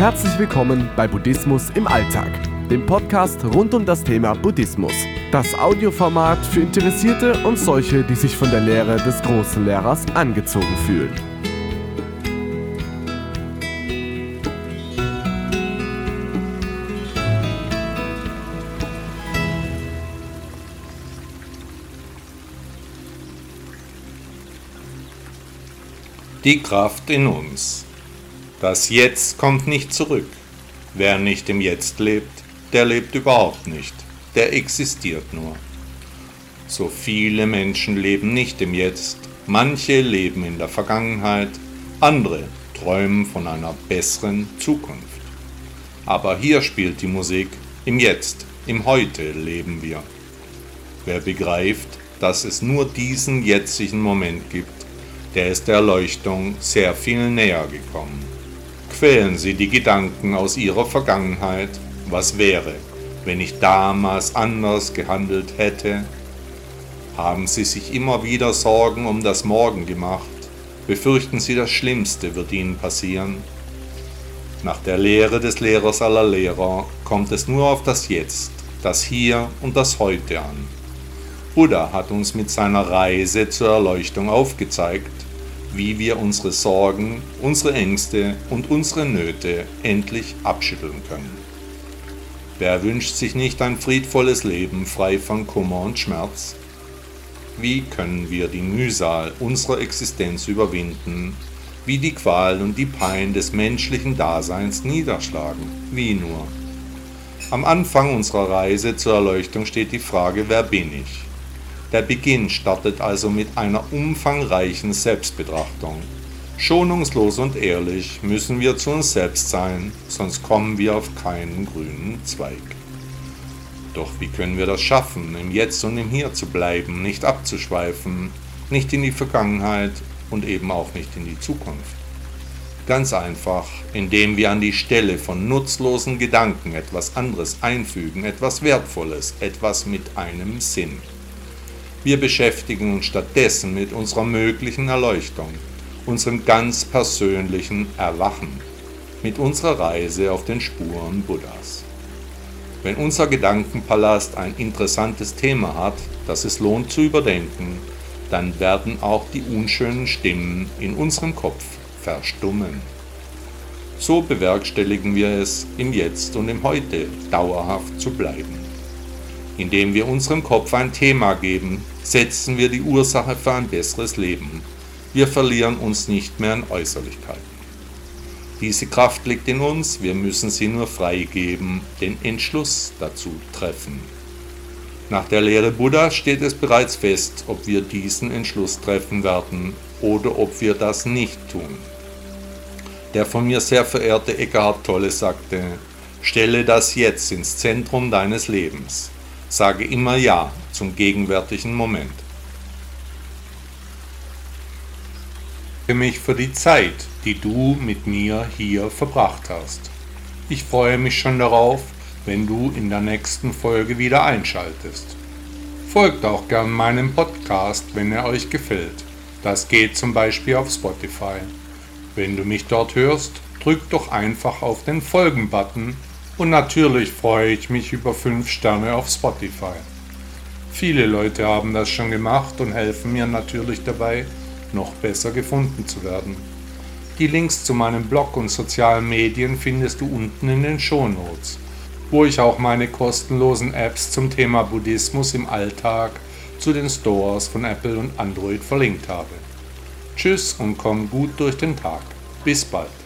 Herzlich willkommen bei Buddhismus im Alltag, dem Podcast rund um das Thema Buddhismus. Das Audioformat für Interessierte und solche, die sich von der Lehre des großen Lehrers angezogen fühlen. Die Kraft in uns. Das Jetzt kommt nicht zurück. Wer nicht im Jetzt lebt, der lebt überhaupt nicht, der existiert nur. So viele Menschen leben nicht im Jetzt, manche leben in der Vergangenheit, andere träumen von einer besseren Zukunft. Aber hier spielt die Musik, im Jetzt, im Heute leben wir. Wer begreift, dass es nur diesen jetzigen Moment gibt, der ist der Erleuchtung sehr viel näher gekommen. Quälen Sie die Gedanken aus Ihrer Vergangenheit, was wäre, wenn ich damals anders gehandelt hätte? Haben Sie sich immer wieder Sorgen um das Morgen gemacht? Befürchten Sie, das Schlimmste wird Ihnen passieren? Nach der Lehre des Lehrers aller Lehrer kommt es nur auf das Jetzt, das Hier und das Heute an. Buddha hat uns mit seiner Reise zur Erleuchtung aufgezeigt, wie wir unsere Sorgen, unsere Ängste und unsere Nöte endlich abschütteln können. Wer wünscht sich nicht ein friedvolles Leben frei von Kummer und Schmerz? Wie können wir die Mühsal unserer Existenz überwinden, wie die Qual und die Pein des menschlichen Daseins niederschlagen? Wie nur? Am Anfang unserer Reise zur Erleuchtung steht die Frage, wer bin ich? Der Beginn startet also mit einer umfangreichen Selbstbetrachtung. Schonungslos und ehrlich müssen wir zu uns selbst sein, sonst kommen wir auf keinen grünen Zweig. Doch wie können wir das schaffen, im Jetzt und im Hier zu bleiben, nicht abzuschweifen, nicht in die Vergangenheit und eben auch nicht in die Zukunft? Ganz einfach, indem wir an die Stelle von nutzlosen Gedanken etwas anderes einfügen, etwas Wertvolles, etwas mit einem Sinn. Wir beschäftigen uns stattdessen mit unserer möglichen Erleuchtung, unserem ganz persönlichen Erwachen, mit unserer Reise auf den Spuren Buddhas. Wenn unser Gedankenpalast ein interessantes Thema hat, das es lohnt zu überdenken, dann werden auch die unschönen Stimmen in unserem Kopf verstummen. So bewerkstelligen wir es, im Jetzt und im Heute dauerhaft zu bleiben. Indem wir unserem Kopf ein Thema geben, setzen wir die Ursache für ein besseres Leben. Wir verlieren uns nicht mehr in Äußerlichkeiten. Diese Kraft liegt in uns, wir müssen sie nur freigeben, den Entschluss dazu treffen. Nach der Lehre Buddha steht es bereits fest, ob wir diesen Entschluss treffen werden oder ob wir das nicht tun. Der von mir sehr verehrte Eckhart Tolle sagte, stelle das jetzt ins Zentrum deines Lebens. Sage immer Ja zum gegenwärtigen Moment. Ich freue mich für die Zeit, die du mit mir hier verbracht hast. Ich freue mich schon darauf, wenn du in der nächsten Folge wieder einschaltest. Folgt auch gern meinem Podcast, wenn er euch gefällt. Das geht zum Beispiel auf Spotify. Wenn du mich dort hörst, drück doch einfach auf den Folgen-Button und natürlich freue ich mich über 5 Sterne auf Spotify. Viele Leute haben das schon gemacht und helfen mir natürlich dabei, noch besser gefunden zu werden. Die Links zu meinem Blog und sozialen Medien findest du unten in den Shownotes, wo ich auch meine kostenlosen Apps zum Thema Buddhismus im Alltag zu den Stores von Apple und Android verlinkt habe. Tschüss und komm gut durch den Tag. Bis bald.